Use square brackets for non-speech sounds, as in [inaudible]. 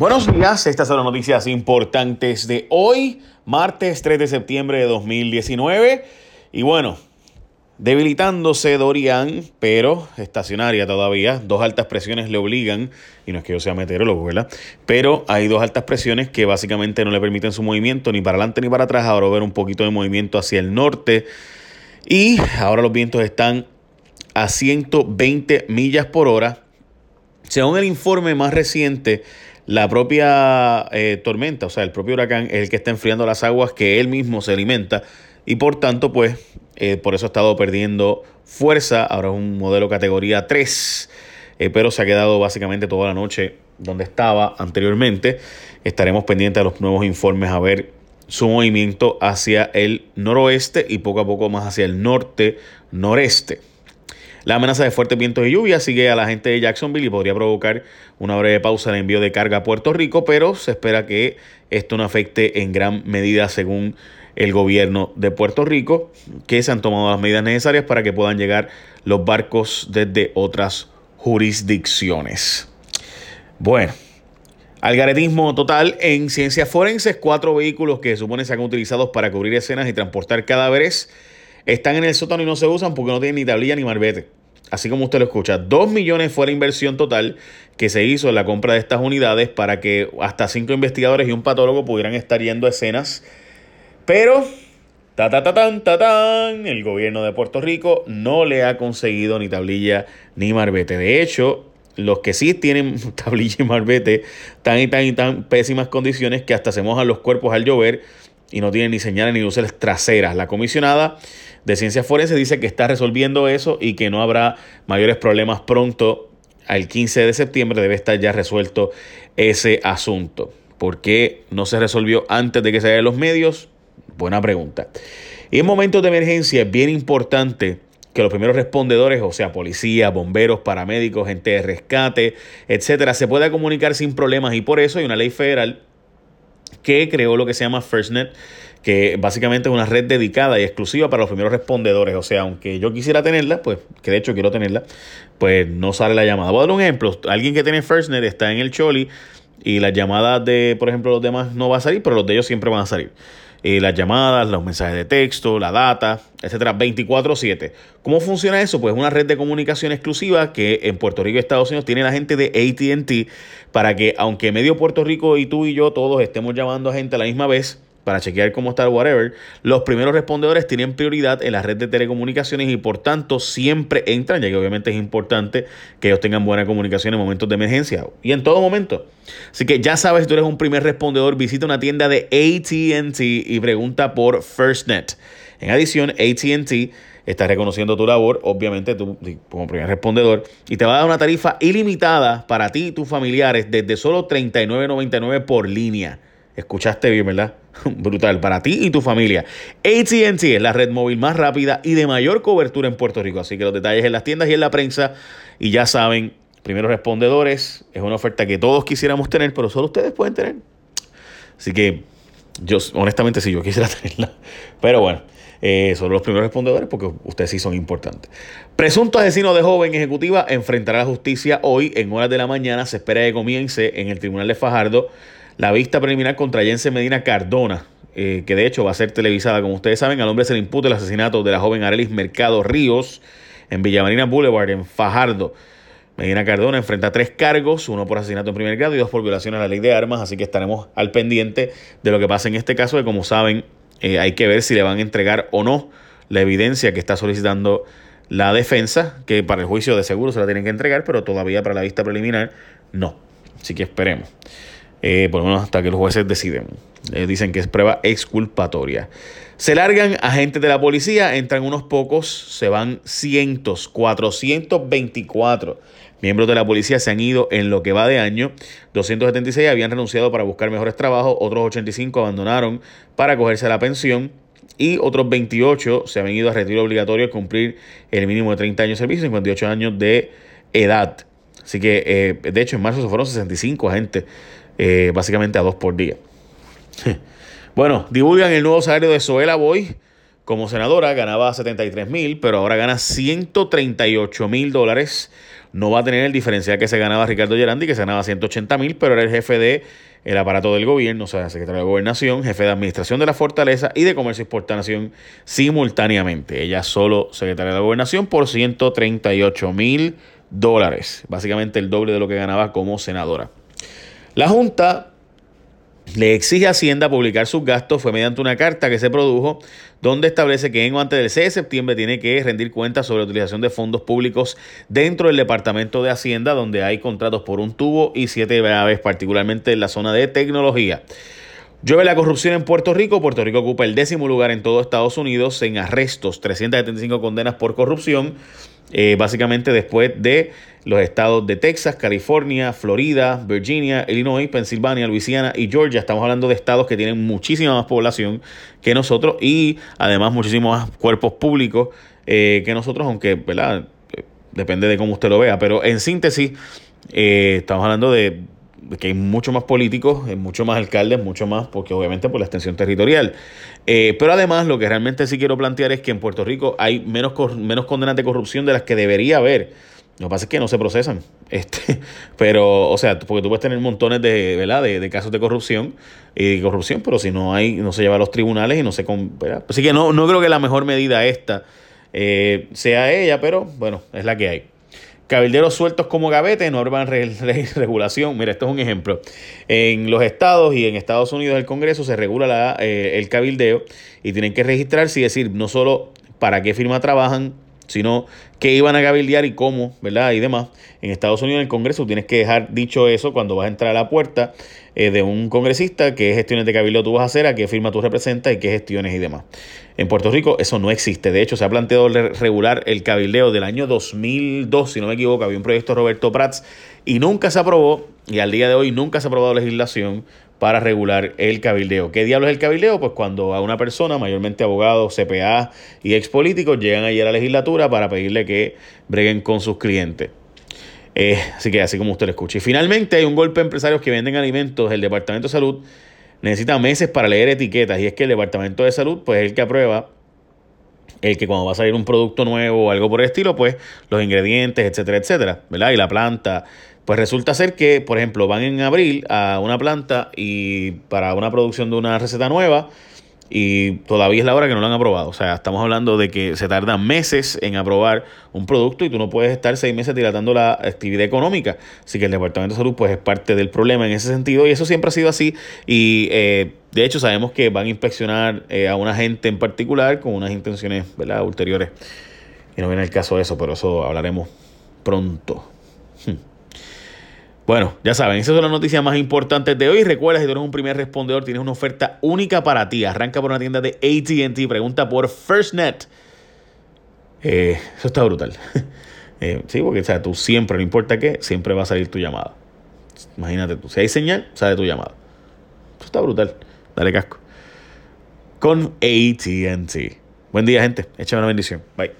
Buenos días, estas son las noticias importantes de hoy, martes 3 de septiembre de 2019. Y bueno, debilitándose Dorian, pero estacionaria todavía. Dos altas presiones le obligan, y no es que yo sea meteorólogo, ¿verdad? Pero hay dos altas presiones que básicamente no le permiten su movimiento ni para adelante ni para atrás. Ahora ver un poquito de movimiento hacia el norte. Y ahora los vientos están a 120 millas por hora. Según el informe más reciente, la propia eh, tormenta, o sea, el propio huracán es el que está enfriando las aguas que él mismo se alimenta y por tanto, pues, eh, por eso ha estado perdiendo fuerza. Ahora es un modelo categoría 3, eh, pero se ha quedado básicamente toda la noche donde estaba anteriormente. Estaremos pendientes de los nuevos informes a ver su movimiento hacia el noroeste y poco a poco más hacia el norte-noreste. La amenaza de fuertes vientos y lluvia sigue a la gente de Jacksonville y podría provocar una breve pausa en el envío de carga a Puerto Rico, pero se espera que esto no afecte en gran medida según el gobierno de Puerto Rico, que se han tomado las medidas necesarias para que puedan llegar los barcos desde otras jurisdicciones. Bueno, algaretismo total en ciencias forenses, cuatro vehículos que supone se han utilizado para cubrir escenas y transportar cadáveres están en el sótano y no se usan porque no tienen ni tablilla ni marbete. Así como usted lo escucha, 2 millones fue la inversión total que se hizo en la compra de estas unidades para que hasta cinco investigadores y un patólogo pudieran estar yendo a escenas. Pero, ta ta ta tan, ta tan, el gobierno de Puerto Rico no le ha conseguido ni tablilla ni marbete. De hecho, los que sí tienen [laughs] tablilla y marbete tan y tan y tan pésimas condiciones que hasta se mojan los cuerpos al llover y no tienen ni señales ni luces traseras. La comisionada de Ciencias Forenses dice que está resolviendo eso y que no habrá mayores problemas pronto. Al 15 de septiembre debe estar ya resuelto ese asunto. ¿Por qué no se resolvió antes de que se hagan los medios? Buena pregunta. Y en momentos de emergencia es bien importante que los primeros respondedores, o sea, policía, bomberos, paramédicos, gente de rescate, etcétera, se pueda comunicar sin problemas y por eso hay una ley federal que creó lo que se llama FirstNet, que básicamente es una red dedicada y exclusiva para los primeros respondedores. O sea, aunque yo quisiera tenerla, pues, que de hecho quiero tenerla, pues no sale la llamada. Voy a dar un ejemplo. Alguien que tiene FirstNet está en el Choli y las llamadas de, por ejemplo, los demás no va a salir, pero los de ellos siempre van a salir. Eh, las llamadas, los mensajes de texto, la data, etcétera, 24/7. ¿Cómo funciona eso? Pues una red de comunicación exclusiva que en Puerto Rico y Estados Unidos tiene la gente de ATT para que, aunque medio Puerto Rico y tú y yo todos estemos llamando a gente a la misma vez, para chequear cómo está el whatever, los primeros respondedores tienen prioridad en la red de telecomunicaciones y por tanto siempre entran, ya que obviamente es importante que ellos tengan buena comunicación en momentos de emergencia y en todo momento. Así que ya sabes, si tú eres un primer respondedor, visita una tienda de ATT y pregunta por FirstNet. En adición, ATT está reconociendo tu labor, obviamente tú como primer respondedor, y te va a dar una tarifa ilimitada para ti y tus familiares desde solo $39.99 por línea. Escuchaste bien, ¿verdad? [laughs] Brutal para ti y tu familia. ATT es la red móvil más rápida y de mayor cobertura en Puerto Rico. Así que los detalles en las tiendas y en la prensa. Y ya saben, primeros respondedores. Es una oferta que todos quisiéramos tener, pero solo ustedes pueden tener. Así que yo, honestamente, sí, yo quisiera [laughs] tenerla. Pero bueno, eh, solo los primeros respondedores porque ustedes sí son importantes. Presunto asesino de joven ejecutiva enfrentará a la justicia hoy en horas de la mañana. Se espera que comience en el Tribunal de Fajardo la vista preliminar contra Jensen Medina Cardona, eh, que de hecho va a ser televisada, como ustedes saben, al hombre se le imputa el asesinato de la joven Arelis Mercado Ríos en Villamarina Boulevard, en Fajardo. Medina Cardona enfrenta tres cargos, uno por asesinato en primer grado y dos por violación a la ley de armas, así que estaremos al pendiente de lo que pasa en este caso, que como saben eh, hay que ver si le van a entregar o no la evidencia que está solicitando la defensa, que para el juicio de seguro se la tienen que entregar, pero todavía para la vista preliminar no. Así que esperemos. Eh, por lo menos hasta que los jueces deciden. Eh, dicen que es prueba exculpatoria. Se largan agentes de la policía, entran unos pocos, se van cientos, 424 miembros de la policía se han ido en lo que va de año. 276 habían renunciado para buscar mejores trabajos, otros 85 abandonaron para cogerse la pensión y otros 28 se habían ido a retiro obligatorio a cumplir el mínimo de 30 años de servicio, 58 años de edad. Así que, eh, de hecho, en marzo se fueron 65 agentes eh, básicamente a dos por día. [laughs] bueno, divulgan el nuevo salario de Zoela Boy. Como senadora ganaba 73 mil, pero ahora gana 138 mil dólares, no va a tener el diferencial que se ganaba Ricardo Gerandi, que se ganaba 180 mil, pero era el jefe de el aparato del gobierno, o sea, secretario de Gobernación, jefe de Administración de la Fortaleza y de Comercio y Exportación simultáneamente. Ella solo secretaria de Gobernación por 138 mil dólares, básicamente el doble de lo que ganaba como senadora. La Junta le exige a Hacienda publicar sus gastos fue mediante una carta que se produjo donde establece que en o antes del 6 de septiembre tiene que rendir cuentas sobre la utilización de fondos públicos dentro del Departamento de Hacienda, donde hay contratos por un tubo y siete aves, particularmente en la zona de tecnología. Llueve la corrupción en Puerto Rico. Puerto Rico ocupa el décimo lugar en todo Estados Unidos en arrestos, 375 condenas por corrupción. Eh, básicamente después de los estados de Texas, California, Florida, Virginia, Illinois, Pensilvania, Luisiana y Georgia. Estamos hablando de estados que tienen muchísima más población que nosotros y además muchísimos más cuerpos públicos eh, que nosotros, aunque ¿verdad? Eh, depende de cómo usted lo vea. Pero en síntesis, estamos hablando de que hay mucho más políticos, mucho más alcaldes, mucho más, porque obviamente por la extensión territorial. Eh, pero además lo que realmente sí quiero plantear es que en Puerto Rico hay menos, menos condenas de corrupción de las que debería haber. Lo que pasa es que no se procesan. [laughs] Este, pero, o sea, porque tú puedes tener montones de, ¿verdad? de, casos de corrupción y de corrupción, pero si no hay, no se lleva a los tribunales y no se... Así que no, no creo que la mejor medida esta eh, sea ella, pero bueno, es la que hay. Cabilderos sueltos como gavete, no habrá [laughs] regulación. Mira, esto es un ejemplo. En los estados y en Estados Unidos el Congreso se regula la, eh, el cabildeo y tienen que registrarse y decir no solo para qué firma trabajan, sino qué iban a cabildear y cómo, ¿verdad? Y demás. En Estados Unidos, en el Congreso, tienes que dejar dicho eso cuando vas a entrar a la puerta eh, de un congresista, qué gestiones de cabildeo tú vas a hacer, a qué firma tú representas y qué gestiones y demás. En Puerto Rico eso no existe. De hecho, se ha planteado regular el cabildeo del año 2002, si no me equivoco, había un proyecto Roberto Prats y nunca se aprobó, y al día de hoy nunca se ha aprobado legislación para regular el cabildeo. ¿Qué diablo es el cabildeo? Pues cuando a una persona, mayormente abogados, CPA y ex políticos, llegan allí a la legislatura para pedirle que breguen con sus clientes. Eh, así que así como usted lo escucha. Y finalmente hay un golpe a empresarios que venden alimentos. El Departamento de Salud necesita meses para leer etiquetas y es que el Departamento de Salud pues es el que aprueba el que cuando va a salir un producto nuevo o algo por el estilo, pues los ingredientes, etcétera, etcétera, ¿verdad? Y la planta, pues resulta ser que, por ejemplo, van en abril a una planta y para una producción de una receta nueva y todavía es la hora que no lo han aprobado. O sea, estamos hablando de que se tardan meses en aprobar un producto y tú no puedes estar seis meses dilatando la actividad económica. Así que el Departamento de Salud pues es parte del problema en ese sentido y eso siempre ha sido así y eh, de hecho sabemos que van a inspeccionar eh, a una gente en particular con unas intenciones ¿verdad? ulteriores. Y no viene el caso de eso, pero eso hablaremos pronto. Hmm. Bueno, ya saben, esas son las noticias más importantes de hoy. Recuerda, si tú eres un primer respondedor, tienes una oferta única para ti. Arranca por una tienda de ATT, pregunta por FirstNet. Eh, eso está brutal. [laughs] Eh, sí, porque o sea, tú siempre, no importa qué, siempre va a salir tu llamada. Imagínate tú, si hay señal, sale tu llamada. Eso está brutal. Dale casco. Con ATT. Buen día, gente. Échame una bendición. Bye.